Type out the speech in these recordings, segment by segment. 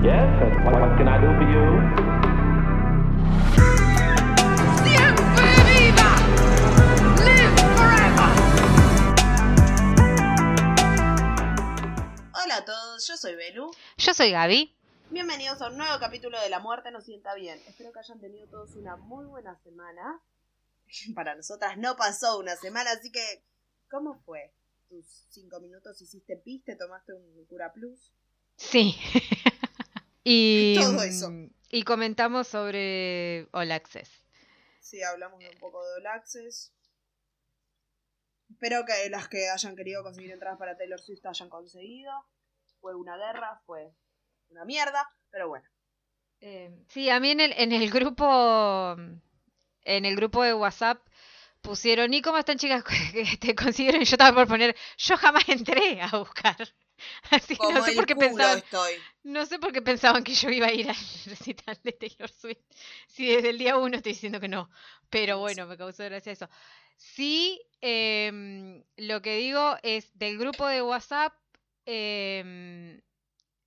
Yes, and what, what can I do for you? ¡Siempre viva! ¡Live forever! Hola a todos, yo soy Belu. Yo soy Gaby. Bienvenidos a un nuevo capítulo de La Muerte nos sienta bien. Espero que hayan tenido todos una muy buena semana. Para nosotras no pasó una semana, así que ¿cómo fue? ¿Tus cinco minutos hiciste pis, te tomaste un cura plus? Sí. y, Todo eso. y comentamos sobre All Access. Sí, hablamos de un poco de All Access. Espero que las que hayan querido conseguir entradas para Taylor Swift hayan conseguido. Fue una guerra, fue una mierda, pero bueno. Eh, sí, a mí en el, en el grupo en el grupo de WhatsApp pusieron ¿y cómo están chicas que te consiguieron? Yo estaba por poner, yo jamás entré a buscar. Así que Como no sé el por qué culo pensaban, estoy. no sé por qué pensaban que yo iba a ir al recital de Taylor Swift. Si desde el día uno estoy diciendo que no. Pero bueno, me causó gracia eso. Sí, em, lo que digo es del grupo de WhatsApp, em,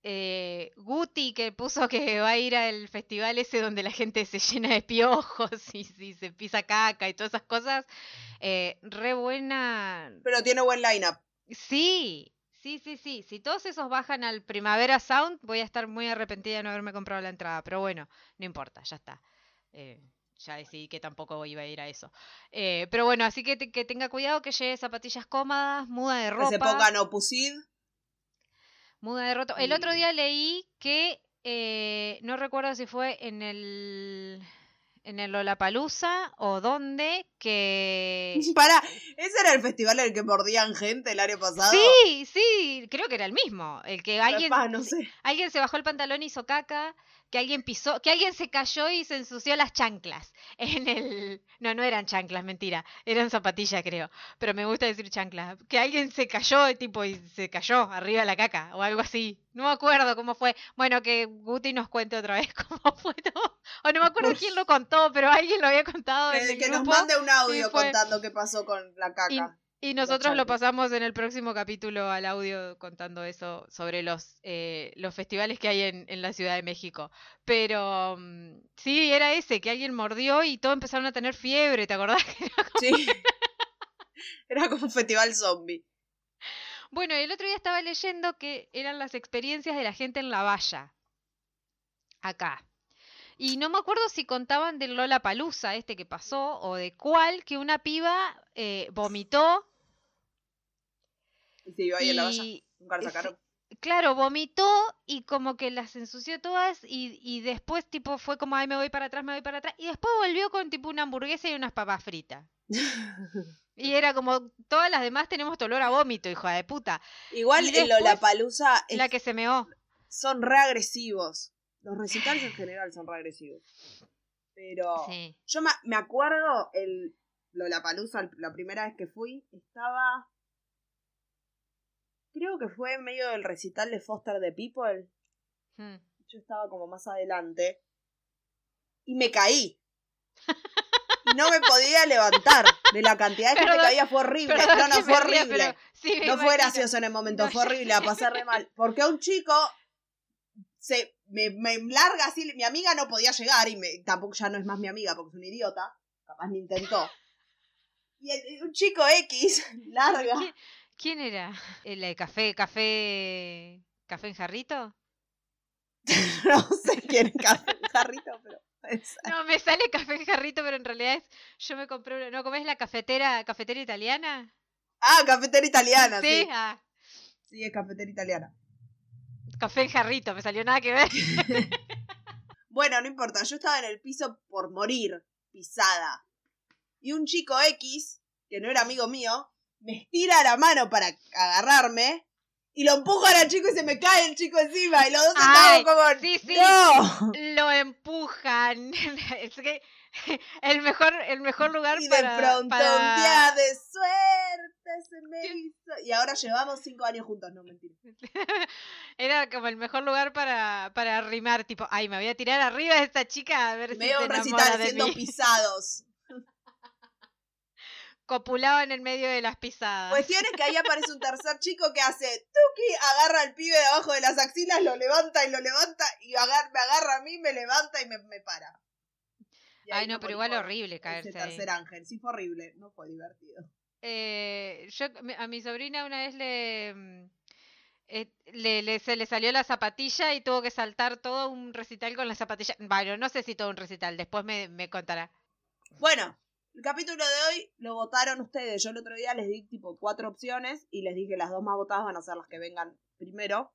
eh, Guti que puso que va a ir al festival ese donde la gente se llena de piojos y, y se pisa caca y todas esas cosas. eh, re buena. Pero tiene buen lineup. Sí, sí, sí, sí. Si todos esos bajan al Primavera Sound, voy a estar muy arrepentida de no haberme comprado la entrada. Pero bueno, no importa, ya está. Eh, ya decidí que tampoco iba a ir a eso. Eh, pero bueno, así que, te- que tenga cuidado, que lleve zapatillas cómodas, muda de Que se ropa. pongan Opusid. Muda de roto. El otro día leí que eh, no recuerdo si fue en el en el Lollapalooza o dónde que Para, ese era el festival en el que mordían gente el año pasado. Sí, sí, creo que era el mismo, el que alguien Capaz, no sé. alguien se bajó el pantalón y hizo caca, que alguien pisó, que alguien se cayó y se ensució las chanclas en el no, no eran chanclas, mentira, eran zapatillas creo, pero me gusta decir chanclas, que alguien se cayó tipo y se cayó arriba de la caca o algo así. No me acuerdo cómo fue. Bueno, que Guti nos cuente otra vez cómo fue todo. O no me acuerdo quién lo contó, pero alguien lo había contado en Que, el que nos mande un audio fue- contando qué pasó con la caca. Y nosotros lo pasamos en el próximo capítulo al audio contando eso sobre los, eh, los festivales que hay en, en la Ciudad de México. Pero mm, sí, era ese, que alguien mordió y todos empezaron a tener fiebre, ¿te acordás? Sí. Era como un festival zombie. Bueno, el otro día estaba leyendo que eran las experiencias de la gente en la valla. Acá. Y no me acuerdo si contaban del Lola Palusa, este que pasó, o de cuál, que una piba eh, vomitó Y se iba ahí en la valla. y Nunca sí. Claro, vomitó y como que las ensució todas y, y después tipo fue como, ay, me voy para atrás, me voy para atrás. Y después volvió con tipo una hamburguesa y unas papas fritas. Y era como, todas las demás tenemos olor a vómito, hija de puta. Igual Y en Lollapalooza es- La que se meó. son re agresivos. Los recitales en general son re agresivos. Pero Sí. yo me, me acuerdo el Lollapalooza, la primera vez que fui, estaba... Creo que fue en medio del recital de Foster the People. Mm. Yo estaba como más adelante. Y me caí. Y no me podía levantar. De la cantidad de gente que había fue horrible. Perdón no, no, fue horrible. pero sí me No fue gracioso en el momento, No, fue horrible, la pasé re mal. Porque un chico se me, me larga así, mi amiga no podía llegar y me, tampoco ya no es más mi amiga porque es un idiota, capaz ni intentó. Y el- un chico X larga. ¿Quién, era? ¿El de café, café, café en jarrito? No sé quién es Car- Jarrito, pero. No, me sale café en jarrito, pero en realidad es, yo me compré una, ¿no comés la cafetera, cafetera italiana? Ah, cafetera italiana, sí. Sí, ah, Sí, es cafetera italiana. café en jarrito, me salió nada que ver. Bueno, no importa, yo estaba en el piso por morir, pisada. Y un chico X, que no era amigo mío, me estira la mano para agarrarme y lo empujan al chico y se me cae el chico encima. Y los dos Ay, estamos como. sí, sí. ¡No! Lo empujan. Es que el mejor, el mejor lugar Y de para, pronto un para- día de suerte se me hizo. Y ahora llevamos cinco años juntos, no mentira. Era como el mejor lugar para, para arrimar, tipo, ay, me voy a tirar arriba de esta chica a ver si Medio se un enamora recital de siendo mí. pisados. Copulaba en el medio de las pisadas. Cuestión es que ahí aparece un tercer chico que hace tuki, agarra al pibe de abajo de las axilas, lo levanta y lo levanta, y agar- me agarra a mí, me levanta y me, me para. Y Ay, no, pero igual horrible ese caerse ahí. tercer ángel, sí fue horrible, no fue divertido. Eh, yo a mi sobrina una vez le, mm, eh, le, le- se le salió la zapatilla y tuvo que saltar todo un recital con la zapatilla. Bueno, no sé si todo un recital, después me, me contará. Bueno, el capítulo de hoy lo votaron ustedes. Yo el otro día les di tipo cuatro opciones y les dije las dos más votadas van a ser las que vengan primero.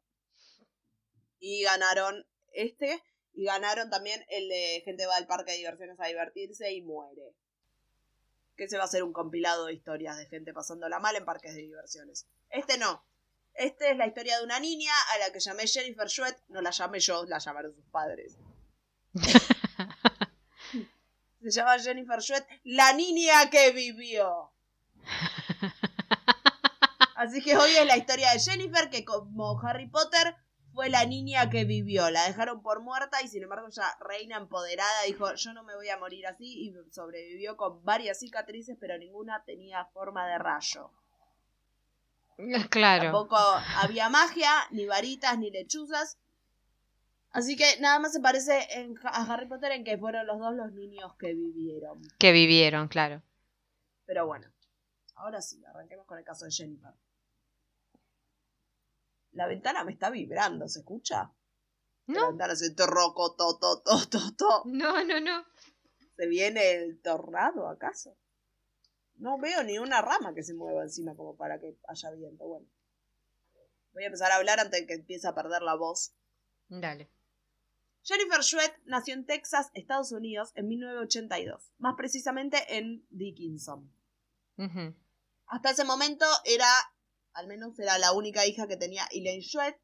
Y ganaron este. Y ganaron también el de gente va al parque de diversiones a divertirse y muere. Que se va a hacer un compilado de historias de gente pasándola mal en parques de diversiones. Este no. Este es la historia de una niña a la que llamé Jennifer Shuet. No la llamé yo, la llamaron sus padres. Se llama Jennifer Shuet, la niña que vivió. Así que hoy es la historia de Jennifer, que como Harry Potter fue la niña que vivió. La dejaron por muerta y sin embargo ella, reina empoderada, dijo, yo no me voy a morir así y sobrevivió con varias cicatrices, pero ninguna tenía forma de rayo. Claro. Tampoco había magia, ni varitas, ni lechuzas. Así que nada más se parece en- a Harry Potter en que fueron los dos los niños que vivieron. Que vivieron, claro. Pero bueno, ahora sí, arranquemos con el caso de Jennifer. La ventana me está vibrando, ¿se escucha? La No, ventana se torroco, to, to, to, to, to. no, no, no. ¿Se viene el tornado acaso? No veo ni una rama que se mueva encima como para que haya viento. Bueno, voy a empezar a hablar antes de que empiece a perder la voz. Dale. Jennifer Shuet nació en Texas, Estados Unidos, en 1982, más precisamente en Dickinson. Hasta ese momento era, al menos era la única hija que tenía Elaine Shuet.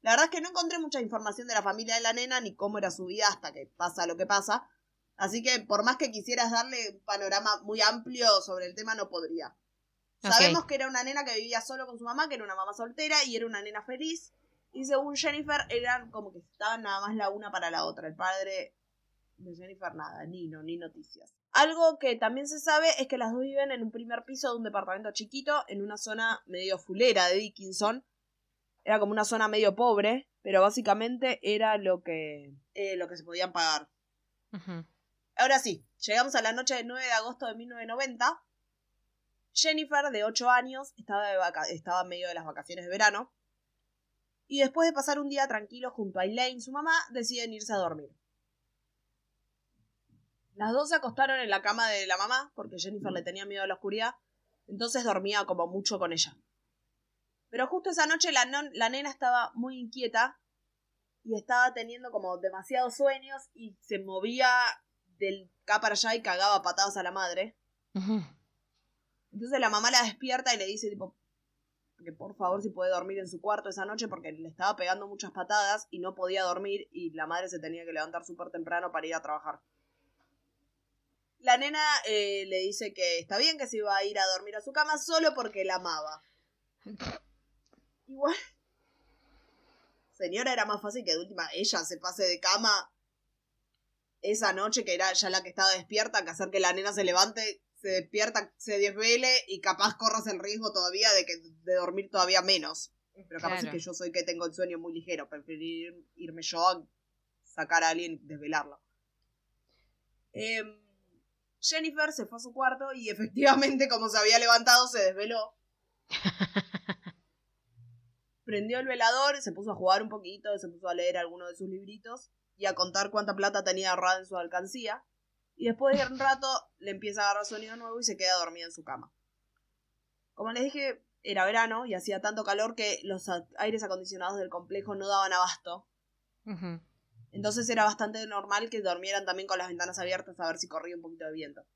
La verdad es que no encontré mucha información de la familia de la nena ni cómo era su vida hasta que pasa lo que pasa. Así que por más que quisieras darle un panorama muy amplio sobre el tema, no podría. Sabemos que era una nena que vivía solo con su mamá, que era una mamá soltera y era una nena feliz. Y según Jennifer, eran como que estaban nada más la una para la otra. El padre de Jennifer nada, ni no, ni noticias. Algo que también se sabe es que las dos viven en un primer piso de un departamento chiquito en una zona medio fulera de Dickinson. Era como una zona medio pobre, pero básicamente era lo que, eh, lo que se podían pagar. Ahora sí, llegamos a la noche del 9 de agosto de 1990. Jennifer, de 8 años, estaba, de vaca- estaba en medio de las vacaciones de verano. Y después de pasar un día tranquilo junto a Elaine, su mamá, deciden irse a dormir. Las dos se acostaron en la cama de la mamá, porque Jennifer le tenía miedo a la oscuridad, entonces dormía como mucho con ella. Pero justo esa noche la, non- la nena estaba muy inquieta y estaba teniendo como demasiados sueños y se movía del acá para allá y cagaba patadas a la madre. Entonces la mamá la despierta y le dice tipo que por favor si puede dormir en su cuarto esa noche porque le estaba pegando muchas patadas y no podía dormir y la madre se tenía que levantar súper temprano para ir a trabajar. La nena eh, le dice que está bien que se iba a ir a dormir a su cama solo porque la amaba. Igual. Señora, era más fácil que de última ella se pase de cama esa noche, que era ya la que estaba despierta, que hacer que la nena se levante, se despierta, se desvele y capaz corras el riesgo todavía de que de dormir todavía menos. Pero capaz es que yo soy que tengo el sueño muy ligero, preferir irme yo a sacar a alguien y desvelarlo. Em, Jennifer se fue a su cuarto y efectivamente, como se había levantado, se desveló. Prendió el velador, se puso a jugar un poquito, se puso a leer alguno de sus libritos y a contar cuánta plata tenía ahorrada en su alcancía. Y después de un rato le empieza a agarrar sonido nuevo y se queda dormida en su cama. Como les dije, era verano y hacía tanto calor que los aires acondicionados del complejo no daban abasto. Entonces era bastante normal que durmieran también con las ventanas abiertas a ver si corría un poquito de viento.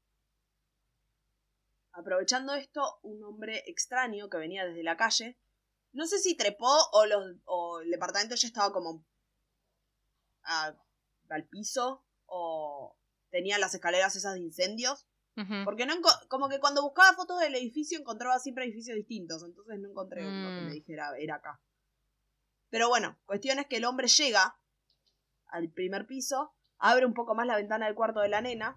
Aprovechando esto, un hombre extraño que venía desde la calle, no sé si trepó o, los, o el departamento ya estaba como a- al piso o tenía las escaleras esas de incendios. Porque no como que cuando buscaba fotos del edificio encontraba siempre edificios distintos, entonces no encontré uno que me Mm. dijera era acá. Pero bueno, cuestión es que el hombre llega al primer piso, abre un poco más la ventana del cuarto de la nena,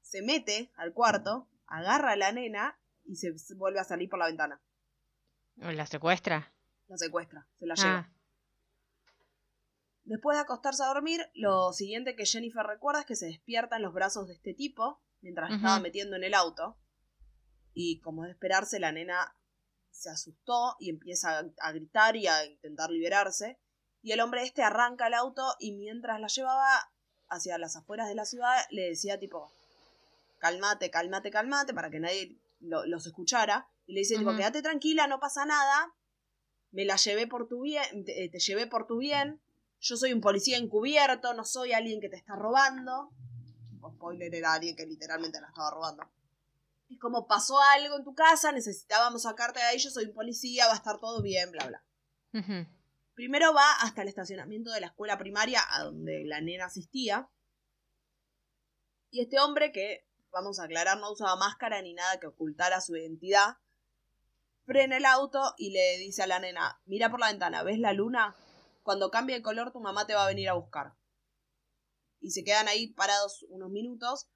se mete al cuarto, agarra a la nena y se vuelve a salir por la ventana. ¿O la secuestra? La secuestra, se la lleva. Después de acostarse a dormir, lo siguiente que Jennifer recuerda es que se despierta en los brazos de este tipo mientras la Ujú. estaba metiendo en el auto. Y como de esperarse, la nena se asustó y empieza a, gritar y a intentar liberarse. Y el hombre este arranca el auto y mientras la llevaba hacia las afueras de la ciudad le decía tipo, calmate, calmate, calmate, para que nadie lo- los escuchara. Y le dice tipo, quédate tranquila, no pasa nada. Me la llevé por tu bien, te, te llevé por tu bien. Yo soy un policía encubierto, no soy alguien que te está robando. Spoiler era alguien que literalmente la estaba robando. Es como pasó algo en tu casa, necesitábamos sacarte de ahí, yo soy un policía, va a estar todo bien, bla, bla. Primero va hasta el estacionamiento de la escuela primaria a donde la nena asistía. Y este hombre, que vamos a aclarar, no usaba máscara ni nada que ocultara su identidad, frena el auto y le dice a la nena, mira por la ventana, ¿ves la luna? Cuando cambie de color tu mamá te va a venir a buscar. Y se quedan ahí parados unos minutos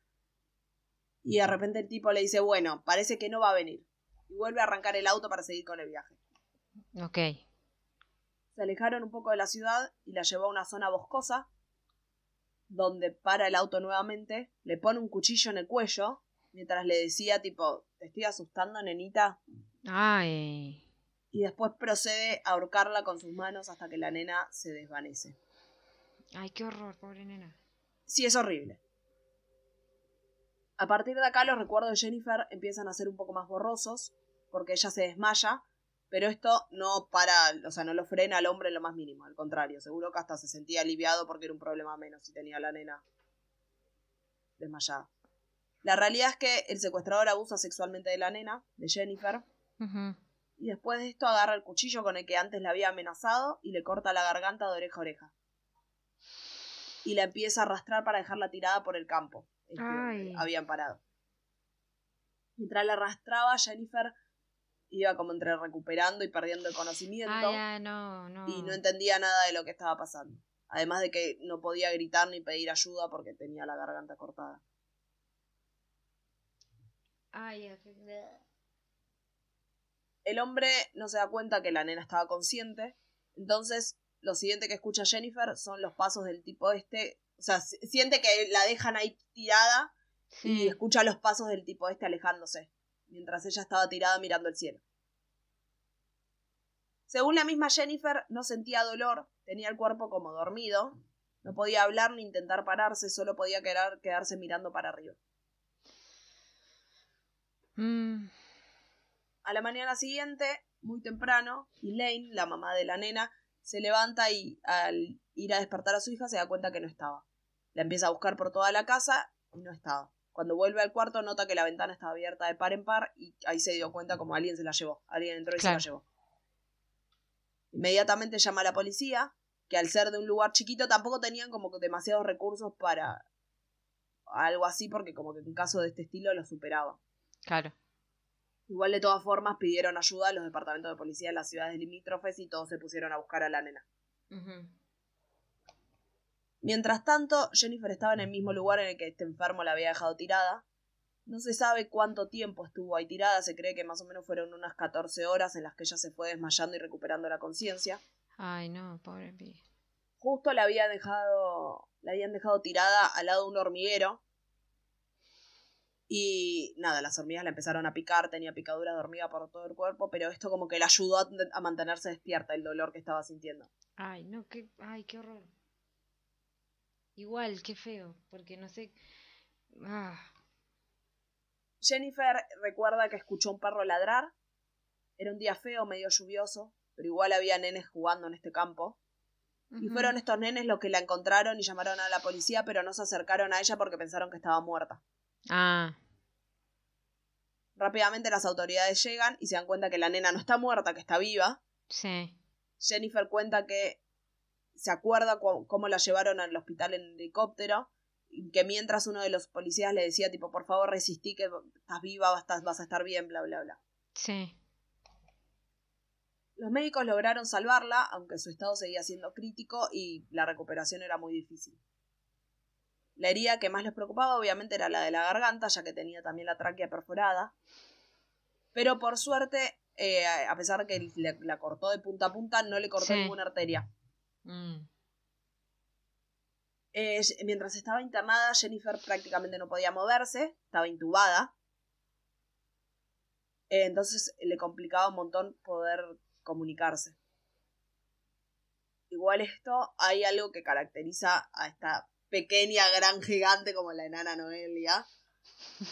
y de repente el tipo le dice, bueno, parece que no va a venir. Y vuelve a arrancar el auto para seguir con el viaje. Ok. Se alejaron un poco de la ciudad y la llevó a una zona boscosa, donde para el auto nuevamente, le pone un cuchillo en el cuello, mientras le decía tipo, te estoy asustando, nenita, Ay. Y después procede a ahorcarla con sus manos hasta que la nena se desvanece. Ay, qué horror, pobre nena. Sí, es horrible. A partir de acá los recuerdos de Jennifer empiezan a ser un poco más borrosos, porque ella se desmaya, pero esto no para, o sea, no lo frena al hombre en lo más mínimo, al contrario, seguro que hasta se sentía aliviado porque era un problema menos si tenía a la nena desmayada. La realidad es que el secuestrador abusa sexualmente de la nena, de Jennifer, Ujú. Y después de esto agarra el cuchillo con el que antes la había amenazado y le corta la garganta de oreja a oreja. Y la empieza a arrastrar para dejarla tirada por el campo. el que habían parado. Mientras la arrastraba, Jennifer iba como entre recuperando y perdiendo el conocimiento Ay, no, no. y no entendía nada de lo que estaba pasando. Además de que no podía gritar ni pedir ayuda porque tenía la garganta cortada. Ay, El hombre no se da cuenta que la nena estaba consciente. Entonces, lo siguiente que escucha Jennifer son los pasos del tipo este. O sea, si- siente que la dejan ahí tirada y escucha los pasos del tipo este alejándose, mientras ella estaba tirada mirando el cielo. Según la misma Jennifer, no sentía dolor, tenía el cuerpo como dormido, no podía hablar ni intentar pararse, solo podía quedar- quedarse mirando para arriba. Mm, A la mañana siguiente, muy temprano, Elaine, la mamá de la nena, se levanta y al ir a despertar a su hija se da cuenta que no estaba. La empieza a buscar por toda la casa y no estaba. Cuando vuelve al cuarto nota que la ventana estaba abierta de par en par y ahí se dio cuenta como alguien se la llevó. Alguien entró y Claro. se la llevó. Inmediatamente llama a la policía, que al ser de un lugar chiquito tampoco tenían como demasiados recursos para algo así porque como que en caso de este estilo lo superaba. claro. Igual de todas formas pidieron ayuda a los departamentos de policía de las ciudades limítrofes y todos se pusieron a buscar a la nena. Mientras tanto, Jennifer estaba en el mismo lugar en el que este enfermo la había dejado tirada. No se sabe cuánto tiempo estuvo ahí tirada, se cree que más o menos fueron unas 14 horas en las que ella se fue desmayando y recuperando la conciencia. Ay, no, pobre pi. Justo la había dejado, la habían dejado tirada al lado de un hormiguero. Y nada, las hormigas la empezaron a picar, tenía picaduras de hormiga por todo el cuerpo, pero esto como que la ayudó a, a mantenerse despierta el dolor que estaba sintiendo. Ay, no, qué, ay, qué horror. Igual, qué feo, porque no sé. Ah, Jennifer recuerda que escuchó un perro ladrar. Era un día feo, medio lluvioso, pero igual había nenes jugando en este campo. Y fueron estos nenes los que la encontraron y llamaron a la policía, pero no se acercaron a ella porque pensaron que estaba muerta. Ah, Rápidamente las autoridades llegan y se dan cuenta que la nena no está muerta, que está viva. sí. Jennifer cuenta que se acuerda cu- cómo la llevaron al hospital en helicóptero y que mientras uno de los policías le decía tipo por favor resistí que estás viva, vas a- vas a estar bien, bla bla bla. Sí. Los médicos lograron salvarla, aunque su estado seguía siendo crítico y la recuperación era muy difícil. La herida que más les preocupaba obviamente era la de la garganta, ya que tenía también la tráquea perforada. Pero por suerte, eh, a pesar de que le- la cortó de punta a punta, no le cortó Sí. ninguna arteria. Mm. Eh, mientras estaba internada, Jennifer prácticamente no podía moverse, estaba intubada. Eh, entonces le complicaba un montón poder comunicarse. Igual esto, hay algo que caracteriza a esta pequeña gran gigante como la enana Noelia.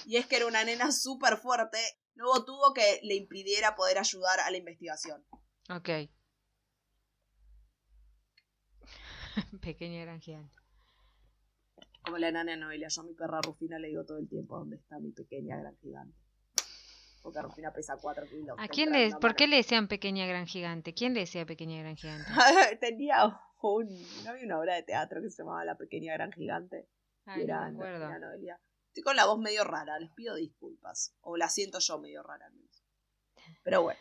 Y es que era una nena súper fuerte. No hubo tubo que le impidiera poder ayudar a la investigación. Ok. Pequeña gran gigante. Como la enana Noelia. Yo a mi perra Rufina le digo todo el tiempo dónde está mi pequeña gran gigante. Porque Rufina pesa 4 kilos. ¿A quién le, ¿Por mano. qué le decían pequeña gran gigante? ¿Quién le decía pequeña gran gigante? Tenía un. ¿No había una obra de teatro que se llamaba La Pequeña Gran Gigante? Ay, Y no era era. Estoy con la voz medio rara, les pido disculpas. O la siento yo medio rara. Pero bueno.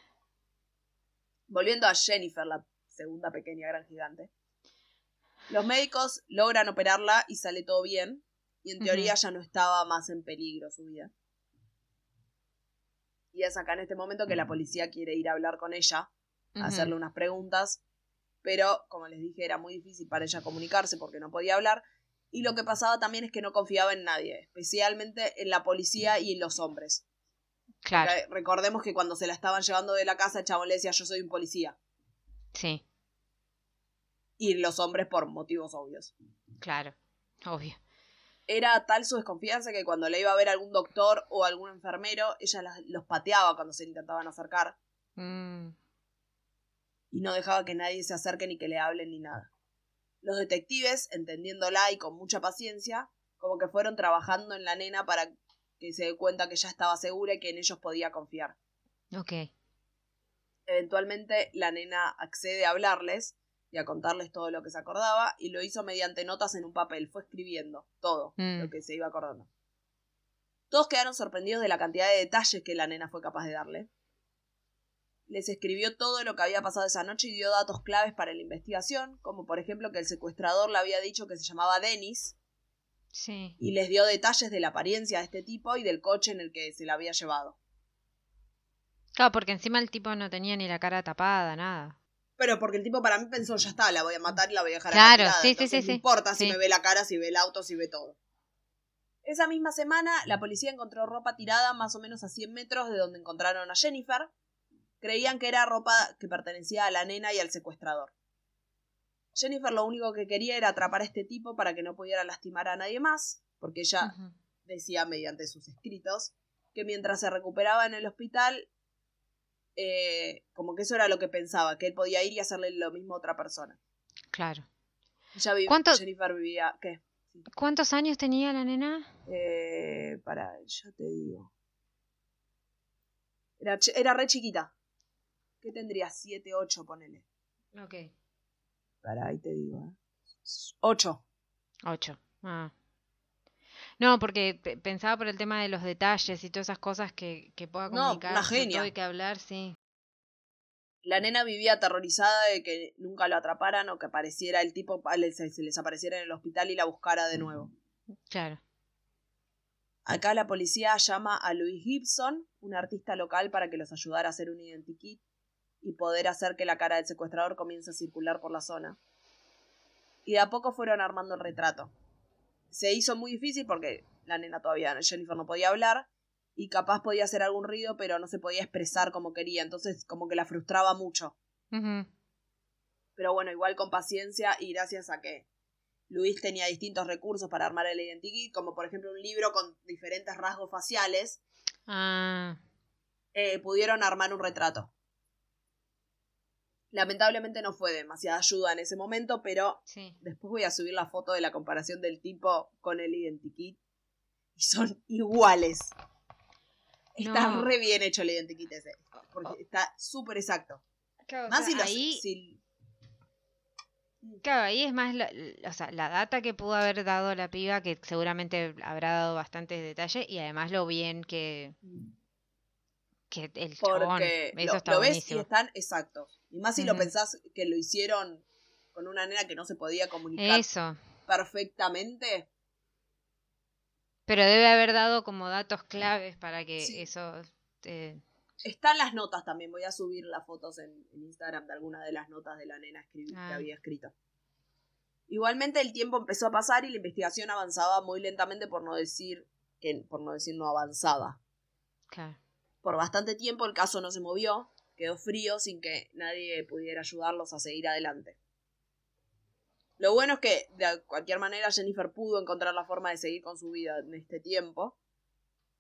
Volviendo a Jennifer, la segunda pequeña gran gigante. Los médicos logran operarla y sale todo bien. Y en teoría ya no estaba más en peligro su vida. Y es acá en este momento que la policía quiere ir a hablar con ella Ujú. hacerle unas preguntas, pero como les dije era muy difícil para ella comunicarse porque no podía hablar y lo que pasaba también es que no confiaba en nadie, especialmente en la policía y en los hombres. Claro, recordemos que cuando se la estaban llevando de la casa el chabón le decía yo soy un policía sí, y los hombres por motivos obvios. claro, obvio. Era tal su desconfianza que cuando le iba a ver algún doctor o algún enfermero, ella los pateaba cuando se le intentaban acercar Mm, y no dejaba que nadie se acerque ni que le hablen ni nada. Los detectives, entendiéndola y con mucha paciencia, como que fueron trabajando en la nena para que se dé cuenta que ya estaba segura y que en ellos podía confiar. ok, Eventualmente la nena accede a hablarles y a contarles todo lo que se acordaba y lo hizo mediante notas en un papel, fue escribiendo todo Mm. lo que se iba acordando. Todos quedaron sorprendidos de la cantidad de detalles que la nena fue capaz de darle. Les escribió todo lo que había pasado esa noche y dio datos claves para la investigación, como por ejemplo que el secuestrador le había dicho que se llamaba Dennis sí. y les dio detalles de la apariencia de este tipo y del coche en el que se la había llevado. Claro, porque encima el tipo no tenía ni la cara tapada, nada. Pero porque el tipo para mí pensó, ya está, la voy a matar y la voy a dejar Claro, sí, sí, sí, No sí. importa si me ve la cara, si ve el auto, si ve todo. Esa misma semana, la policía encontró ropa tirada más o menos a 100 metros de donde encontraron a Jennifer. Creían que era ropa que pertenecía a la nena y al secuestrador. Jennifer lo único que quería era atrapar a este tipo para que no pudiera lastimar a nadie más, porque ella decía mediante sus escritos que mientras se recuperaba en el hospital, eh, como que eso era lo que pensaba, que él podía ir y hacerle lo mismo a otra persona. Claro. Ya vi- ¿Cuánto- Jennifer vivía, ¿qué? ¿Cuántos años tenía la nena? Eh, para, ya te digo. Era, era re chiquita. ¿Qué tendría? Siete, ocho, ponele. Ok. Para, ahí te digo, ¿eh? Ocho. Ocho. Ah. No, porque pe- pensaba por el tema de los detalles y todas esas cosas que, que pueda No, comunicar. una sobre genia. todo que hablar, sí. La nena vivía aterrorizada de que nunca lo atraparan o que apareciera el tipo, se, se les apareciera en el hospital y la buscara de nuevo. Claro. Acá la policía llama a Louis Gibson, un artista local, para que los ayudara a hacer un identikit y poder hacer que la cara del secuestrador comience a circular por la zona. Y de a poco fueron armando el retrato. Se hizo muy difícil porque la nena todavía, Jennifer no podía hablar y capaz podía hacer algún ruido, pero no se podía expresar como quería, entonces como que la frustraba mucho. Pero bueno, igual con paciencia y gracias a que Luis tenía distintos recursos para armar el identikit, como por ejemplo un libro con diferentes rasgos faciales, Ah, eh, pudieron armar un retrato. Lamentablemente no fue demasiada ayuda en ese momento, pero sí. después voy a subir la foto de la comparación del tipo con el identikit. Y son iguales. Está No. re bien hecho el identikit ese. Porque está súper exacto. Claro, o Más sea, si, los- ahí, si- claro, ahí es más la, o sea, la data que pudo haber dado la piba, que seguramente habrá dado bastantes detalles, y además lo bien que, que el chabón. Porque Eso lo, está lo ves y están exactos. Y más si lo pensás que lo hicieron con una nena que no se podía comunicar Eso, perfectamente. Pero debe haber dado como datos claves para que Sí. eso... eh, Están las notas también, voy a subir las fotos en, en Instagram de algunas de las notas de la nena escribi- Ah. que había escrito. Igualmente el tiempo empezó a pasar y la investigación avanzaba muy lentamente por no decir que por no decir no avanzaba. claro. Por bastante tiempo el caso no se movió, quedó frío sin que nadie pudiera ayudarlos a seguir adelante. Lo bueno es que de cualquier manera Jennifer pudo encontrar la forma de seguir con su vida en este tiempo.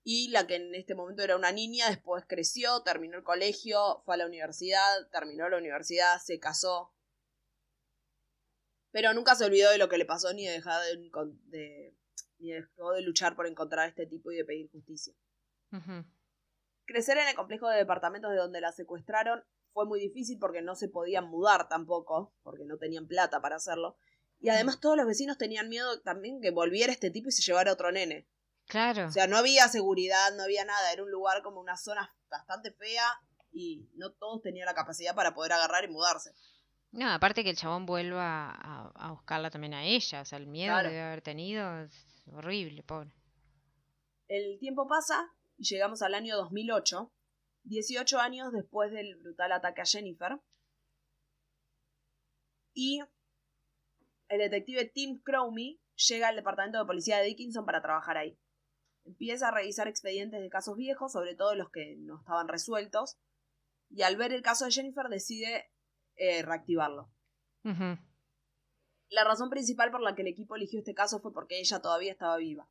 Y la que en este momento era una niña, después creció, terminó el colegio, fue a la universidad, terminó la universidad, se casó. Pero nunca se olvidó de lo que le pasó ni dejó de, de- ni dejó de luchar por encontrar a este tipo y de pedir justicia. Crecer en el complejo de departamentos de donde la secuestraron fue muy difícil porque no se podían mudar tampoco, porque no tenían plata para hacerlo. Y además todos los vecinos tenían miedo también que volviera este tipo y se llevara otro nene. Claro. O sea, no había seguridad, no había nada, era un lugar como una zona bastante fea y no todos tenían la capacidad para poder agarrar y mudarse. No, aparte que el chabón vuelva a, a buscarla también a ella. O sea, el miedo Claro. que debe haber tenido es horrible, pobre. El tiempo pasa y llegamos al año 2008, 18 años después del brutal ataque a Jennifer. Y el detective Tim Cromie llega al departamento de policía de Dickinson para trabajar ahí. Empieza a revisar expedientes de casos viejos, sobre todo los que no estaban resueltos, y al ver el caso de Jennifer decide eh, reactivarlo. La razón principal por la que el equipo eligió este caso fue porque ella todavía estaba viva.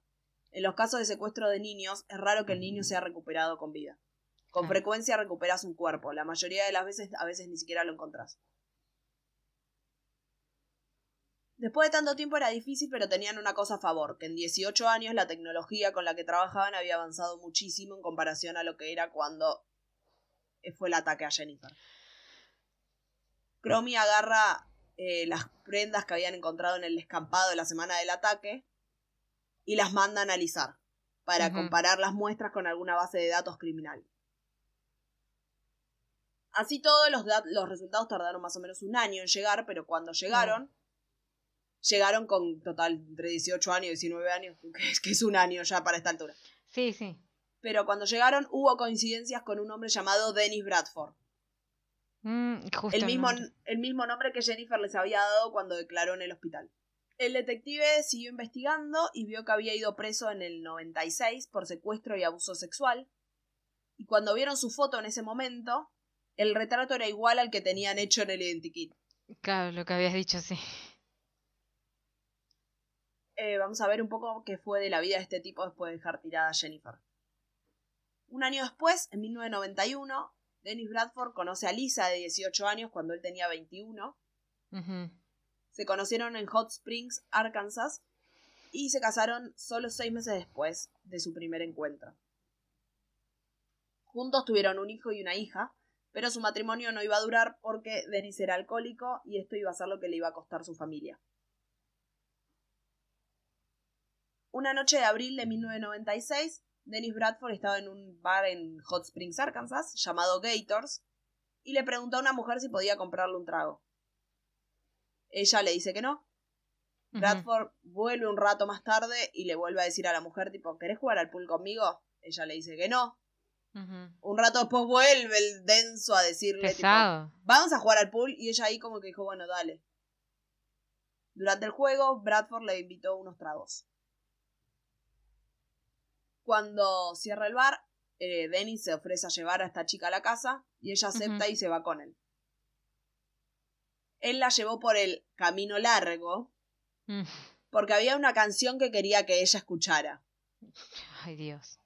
En los casos de secuestro de niños es raro que el niño sea recuperado con vida. Con Claro. frecuencia recuperas un cuerpo, la mayoría de las veces a veces ni siquiera lo encontrás. Después de tanto tiempo era difícil, pero tenían una cosa a favor, que en 18 años la tecnología con la que trabajaban había avanzado muchísimo en comparación a lo que era cuando fue el ataque a Jennifer. Cromie agarra eh, las prendas que habían encontrado en el descampado de la semana del ataque y las manda a analizar para comparar las muestras con alguna base de datos criminal. Así todo, los, los resultados tardaron más o menos un año en llegar, pero cuando llegaron, llegaron con total entre 18 años y 19 años, que es, que es un año ya para esta altura. Sí, sí. Pero cuando llegaron hubo coincidencias con un hombre llamado Dennis Bradford, Mm, justo el mismo, el mismo nombre que Jennifer les había dado cuando declaró en el hospital. El detective siguió investigando y vio que había ido preso en el 96 por secuestro y abuso sexual. Y cuando vieron su foto en ese momento, el retrato era igual al que tenían hecho en el identikit. Claro, lo que habías dicho, sí. Eh, vamos a ver un poco qué fue de la vida de este tipo después de dejar tirada a Jennifer. Un año después, en 1991, Dennis Bradford conoce a Lisa de 18 años cuando él tenía 21. Ujú. Se conocieron en Hot Springs, Arkansas, y se casaron solo seis meses después de su primer encuentro. Juntos tuvieron un hijo y una hija, pero su matrimonio no iba a durar porque Dennis era alcohólico y esto iba a ser lo que le iba a costar su familia. Una noche de abril de 1996, Dennis Bradford estaba en un bar en Hot Springs, Arkansas, llamado Gators, y le preguntó a una mujer si podía comprarle un trago. Ella le dice que no. Bradford vuelve un rato más tarde y le vuelve a decir a la mujer, tipo, ¿querés jugar al pool conmigo? Ella le dice que no. Un rato después vuelve el denso a decirle, tipo, vamos a jugar al pool, y ella ahí como que dijo, bueno, dale. Durante el juego, Bradford le invitó unos tragos. Cuando cierra el bar, eh, Dennis se ofrece a llevar a esta chica a la casa y ella acepta y se va con él. Él la llevó por el camino largo Mm. porque había una canción que quería que ella escuchara. Ay, Dios.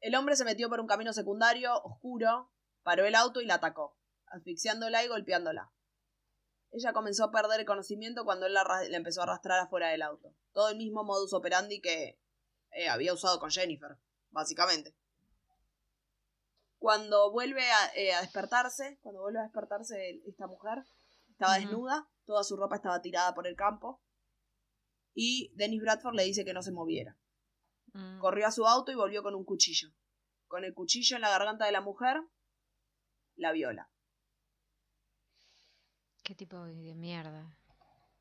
El hombre se metió por un camino secundario, oscuro, paró el auto y la atacó, asfixiándola y golpeándola. Ella comenzó a perder el conocimiento cuando él la, empezó a arrastrar afuera del auto. Todo el mismo modus operandi que eh, había usado con Jennifer, básicamente. Cuando vuelve a, eh, a despertarse, cuando vuelve a despertarse esta mujer, estaba desnuda, toda su ropa estaba tirada por el campo, y Dennis Bradford le dice que no se moviera. Mm. Corrió a su auto y volvió con un cuchillo. Con el cuchillo en la garganta de la mujer, la viola. Qué tipo de de mierda.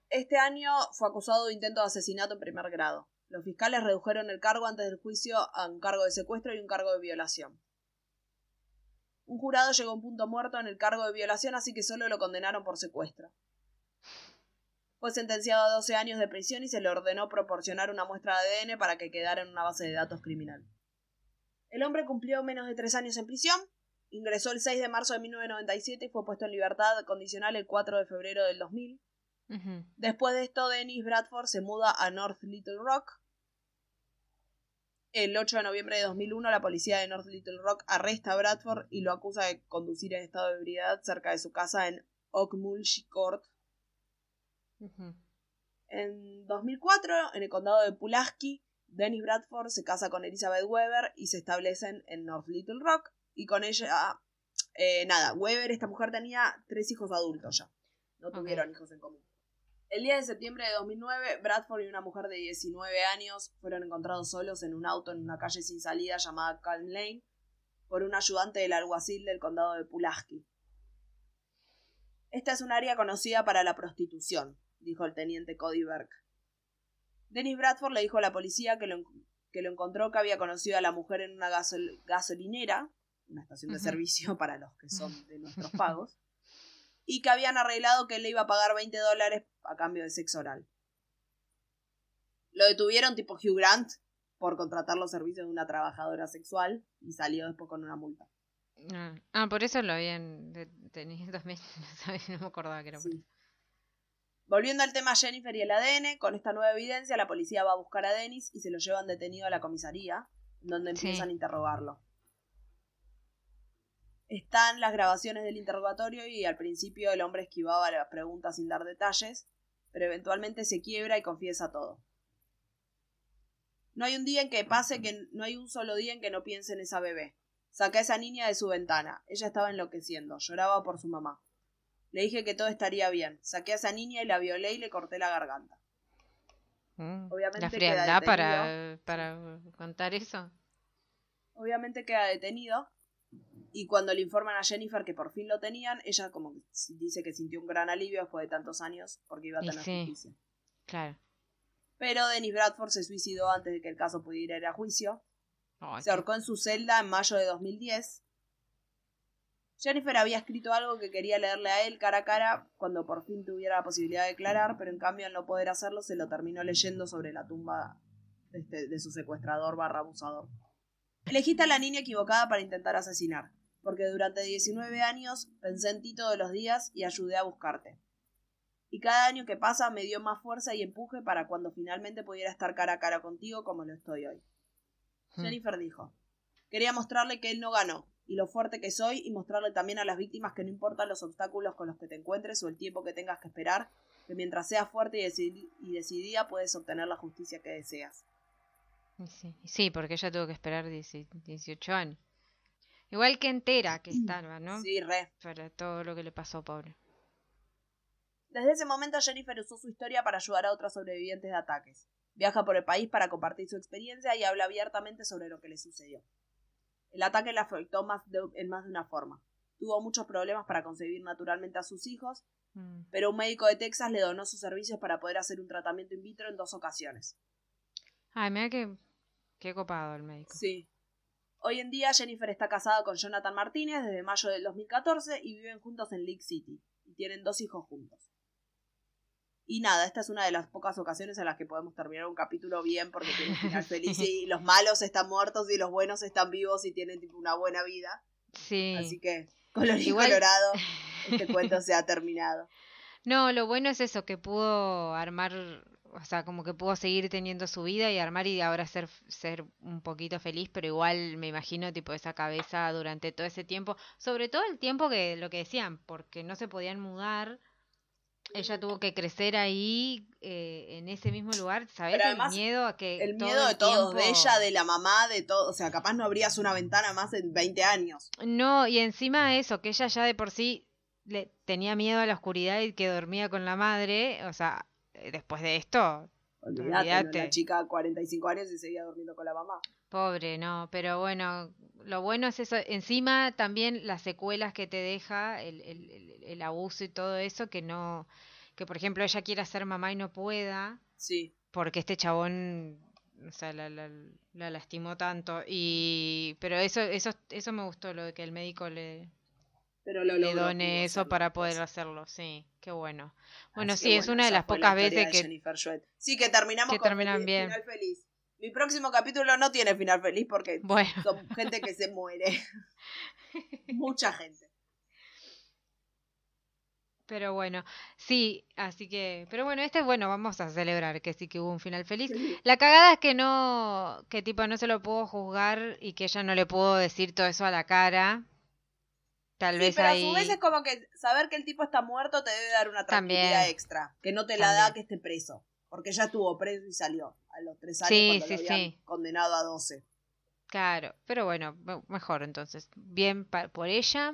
Este año fue acusado de intento de asesinato en primer grado. Los fiscales redujeron el cargo antes del juicio a un cargo de secuestro y un cargo de violación. Un jurado llegó a un punto muerto en el cargo de violación, así que solo lo condenaron por secuestro. Fue sentenciado a 12 años de prisión y se le ordenó proporcionar una muestra de ADN para que quedara en una base de datos criminal. El hombre cumplió menos de tres años en prisión, ingresó el 6 de marzo de 1997 y fue puesto en libertad condicional el 4 de febrero del 2000. Ujú. Después de esto, Dennis Bradford se muda a North Little Rock. El 8 de noviembre de 2001, la policía de North Little Rock arresta a Bradford y lo acusa de conducir en estado de ebriedad cerca de su casa en Okmulgee Court. Ujú. En 2004, en el condado de Pulaski, Dennis Bradford se casa con Elizabeth Weber y se establecen en North Little Rock. Y con ella, eh, nada, Weber, esta mujer tenía tres hijos adultos ya. No tuvieron hijos en común. El 10 de septiembre de 2009, Bradford y una mujer de 19 años fueron encontrados solos en un auto en una calle sin salida llamada Calm Lane por un ayudante del alguacil del condado de Pulaski. Esta es un área conocida para la prostitución, dijo el teniente Cody Burke. Dennis Bradford le dijo a la policía que lo, que lo encontró que había conocido a la mujer en una gasol- gasolinera, una estación de servicio para los que son de nuestros pagos, y que habían arreglado que él le iba a pagar 20 dólares a cambio de sexo oral. Lo detuvieron tipo Hugh Grant por contratar los servicios de una trabajadora sexual y salió después con una multa. Ah, ah, por eso lo habían detenido también. No, me acordaba que era por. Volviendo al tema Jennifer y el ADN, con esta nueva evidencia la policía va a buscar a Dennis y se lo llevan detenido a la comisaría, donde Sí. empiezan a interrogarlo. Están las grabaciones del interrogatorio y al principio el hombre esquivaba las preguntas sin dar detalles, pero eventualmente se quiebra y confiesa todo. No hay un día en que pase que no hay un solo día en que no piense en esa bebé. Saqué a esa niña de su ventana. Ella estaba enloqueciendo, lloraba por su mamá. Le dije que todo estaría bien. Saqué a esa niña y la violé y le corté la garganta. Mm, Obviamente La queda frialdad para, para contar eso. Obviamente queda detenido. Y cuando le informan a Jennifer que por fin lo tenían, ella como que dice que sintió un gran alivio después de tantos años porque iba a tener sí. justicia. Claro. Pero Dennis Bradford se suicidó antes de que el caso pudiera ir a juicio. Se ahorcó en su celda en mayo de 2010. Jennifer había escrito algo que quería leerle a él cara a cara cuando por fin tuviera la posibilidad de declarar, pero en cambio al no poder hacerlo se lo terminó leyendo sobre la tumba de, este- de su secuestrador barra abusador. Elegiste a la niña equivocada para intentar asesinar, porque durante 19 años pensé en ti todos los días y ayudé a buscarte. Y cada año que pasa me dio más fuerza y empuje para cuando finalmente pudiera estar cara a cara contigo como lo estoy hoy. Mm. Jennifer dijo, quería mostrarle que él no ganó, y lo fuerte que soy, y mostrarle también a las víctimas que no importan los obstáculos con los que te encuentres o el tiempo que tengas que esperar, que mientras seas fuerte y, decidi- y decidida puedes obtener la justicia que deseas. Sí, sí, porque ella tuvo que esperar 10 18 años. Igual que entera que estaba, ¿no? Sí, re. Para todo lo que le pasó, pobre. Desde ese momento Jennifer usó su historia para ayudar a otros sobrevivientes de ataques. Viaja por el país para compartir su experiencia y habla abiertamente sobre lo que le sucedió. El ataque le afectó más de- en más de una forma. Tuvo muchos problemas para concebir naturalmente a sus hijos, Mm. pero un médico de Texas le donó sus servicios para poder hacer un tratamiento in vitro en dos ocasiones. Ay, mira que qué copado el médico. Sí. Hoy en día Jennifer está casada con Jonathan Martínez desde mayo del 2014 y viven juntos en Lake City y tienen dos hijos juntos. Y nada, esta es una de las pocas ocasiones en las que podemos terminar un capítulo bien porque tiene un final feliz y los malos están muertos y los buenos están vivos y tienen tipo una buena vida. Sí. Así que, colorín Igual- colorado, este cuento se ha terminado. No, lo bueno es eso, que pudo armar, o sea, como que pudo seguir teniendo su vida y armar y ahora ser, ser un poquito feliz, pero igual me imagino tipo esa cabeza durante todo ese tiempo, sobre todo el tiempo que lo que decían, porque no se podían mudar, ella tuvo que crecer ahí, eh, en ese mismo lugar, ¿sabes? Pero El miedo a que El todo miedo de el todos, de ella, de la mamá, de todo. O sea, capaz no abrías una ventana más en 20 años. No, y encima eso, que ella ya de por sí le tenía miedo a la oscuridad y que dormía con la madre, o sea, después de esto, Olvídate, la chica 45 años y seguía durmiendo con la mamá. Pobre, no, pero bueno, lo bueno es eso, encima también las secuelas que te deja, el, el, el- el abuso y todo eso, que no, que por ejemplo ella quiera ser mamá y no pueda, Sí. porque este chabón o sea, la, la- la lastimó tanto. Y, pero eso, eso, eso me gustó, lo de que el médico le, Pero lo le pudo eso hacerlo para poder hacerlo, sí, qué bueno. Bueno, Así sí, es una de las la pocas veces que... Sí, que terminamos que con terminan feliz- bien. final feliz. Mi próximo capítulo no tiene final feliz porque Bueno, son gente que se muere. Mucha gente. pero bueno, sí, así que... Pero bueno, este, bueno, vamos a celebrar que sí que hubo un final feliz. La cagada es que no, que tipo no se lo pudo juzgar y que ella no le pudo decir todo eso a la cara. Tal Sí, vez pero ahí... a su vez es como que saber que el tipo está muerto te debe dar una También. tranquilidad extra. Que no te la da que esté preso. Porque ya estuvo preso y salió a los tres años Sí, cuando sí, lo habían sí. condenado a 12. Claro, pero bueno, me- mejor entonces. Bien por ella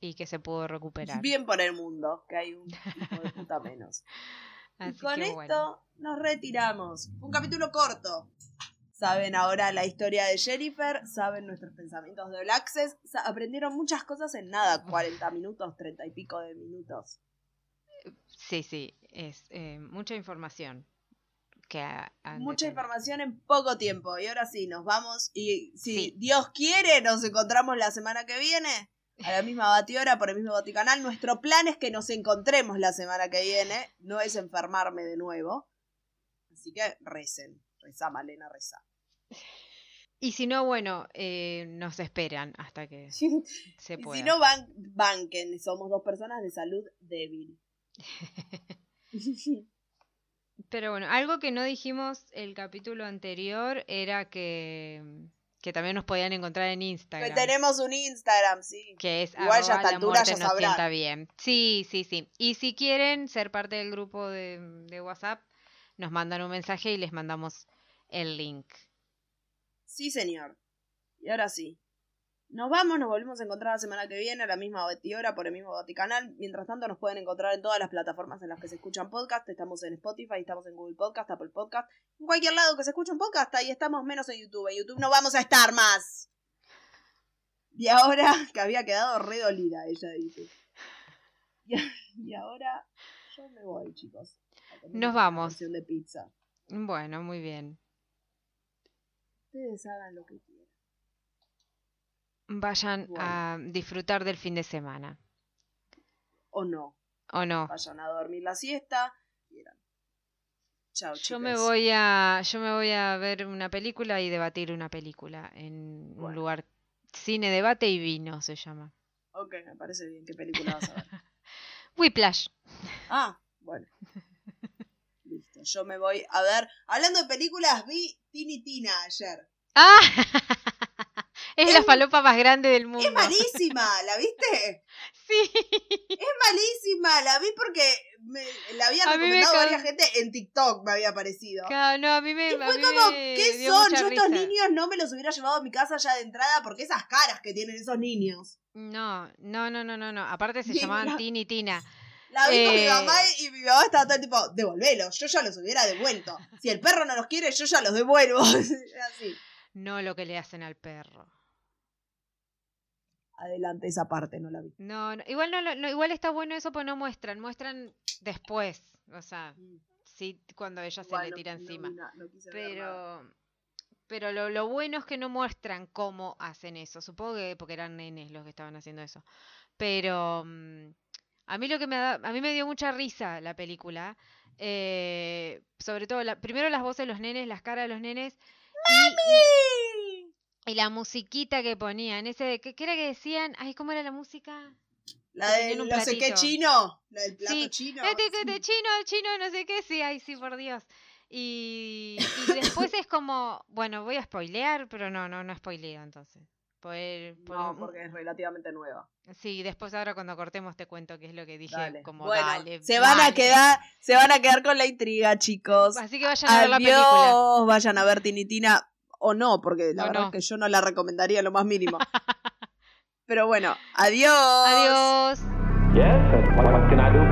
y que se pudo recuperar. Bien por el mundo, que hay un hijo de puta menos. y con esto bueno. nos retiramos. Un capítulo corto. Saben ahora la historia de Jennifer, saben nuestros pensamientos de All Access, aprendieron muchas cosas en nada, 40 minutos, 30 y pico de minutos. Sí, sí, es eh, mucha información. Que Mucha tener. información en poco tiempo. Y ahora sí, nos vamos. Y si Sí. Dios quiere, nos encontramos la semana que viene. A la misma batihora, por el mismo baticanal. Nuestro plan es que nos encontremos la semana que viene. No es enfermarme de nuevo. Así que recen. Reza, Malena, reza. Y si no, bueno, eh, nos esperan hasta que se pueda. si no, ban banquen. Somos dos personas de salud débil. Pero bueno, algo que no dijimos el capítulo anterior era que, que también nos podían encontrar en que Instagram. tenemos un Instagram, sí. Que es Igual ya a esta altura ya sabrán. bien. Sí, sí, sí. Y si quieren ser parte del grupo de, de WhatsApp, nos mandan un mensaje y les mandamos el link. Sí, señor. Y ahora sí. Nos vamos, nos volvemos a encontrar la semana que viene a la misma hora por el mismo Vaticanal. Mientras tanto, nos pueden encontrar en todas las plataformas en las que se escuchan podcast. Estamos en Spotify, estamos en Google Podcast, Apple Podcast. En cualquier lado que se escuche un podcast, ahí estamos menos en YouTube. En YouTube no vamos a estar más. Y ahora, que había quedado re dolida, ella dice. Y, y ahora, yo me voy, chicos. Nos vamos. de pizza. Bueno, muy bien. Ustedes hagan lo que quieran. Vayan Bueno. a disfrutar del fin de semana. O no. ¿O no? vayan a dormir la siesta. quieran. Chao, Yo me voy a, yo me voy a ver una película y debatir una película en un lugar cine, debate y vino se llama. Ok, me parece bien. ¿Qué película vas a ver? Whiplash. ah, bueno. Yo me voy a ver. Hablando de películas, vi Tini Tina ayer. ¡Ah! es la Es- falopa más grande del mundo. Es malísima, ¿la viste? Sí. Es malísima, la vi porque me, la había recomendado varias gente en TikTok, me había parecido. Claro, no, a mí me, Y fue como, me ¿qué son? Yo estos risa. niños no me los hubiera llevado a mi casa ya de entrada porque esas caras que tienen esos niños. No, no, no, no, no, no. Aparte se llamaban la- Tini Tina. La vi con mi Eh. mamá y mi mamá estaba todo el tipo, devolvelos, yo ya los hubiera devuelto. Si el perro no los quiere, yo ya los devuelvo. Así. No lo que le hacen al perro. Adelante, esa parte no la vi. No, no, igual no, igual está bueno eso, pues no muestran, muestran después, o sea, sí cuando ella se le tira no encima. no. Pero pero lo, lo bueno es que no muestran cómo hacen eso. Supongo que porque eran nenes los que estaban haciendo eso. Pero mm, a mí lo que me da, a mí me dio mucha risa la película. eh, sobre todo, la, primero las voces de los nenes, las caras de los nenes. Y, y- y la musiquita que ponían. Ese, ¿qué, qué era que decían? Ay, ¿cómo era la música? La que de tenían un no sé qué chino. La del plato Sí, chino. Este chino, chino, no sé qué, sí, ay, sí, por Dios. Y, y después es como, bueno, voy a spoilear, pero no, no, no spoileo entonces. No, porque es relativamente nueva. Sí, después ahora cuando cortemos te cuento qué es lo que dije, Dale. como bueno, dale. se van a quedar, se van a quedar con la intriga, chicos. Así que vayan a ver la película. Adiós, vayan a ver Tinitina o no, porque la O verdad no. es que yo no la recomendaría lo más mínimo. Pero bueno, adiós. Adiós. Yes, and what, what can I do for you?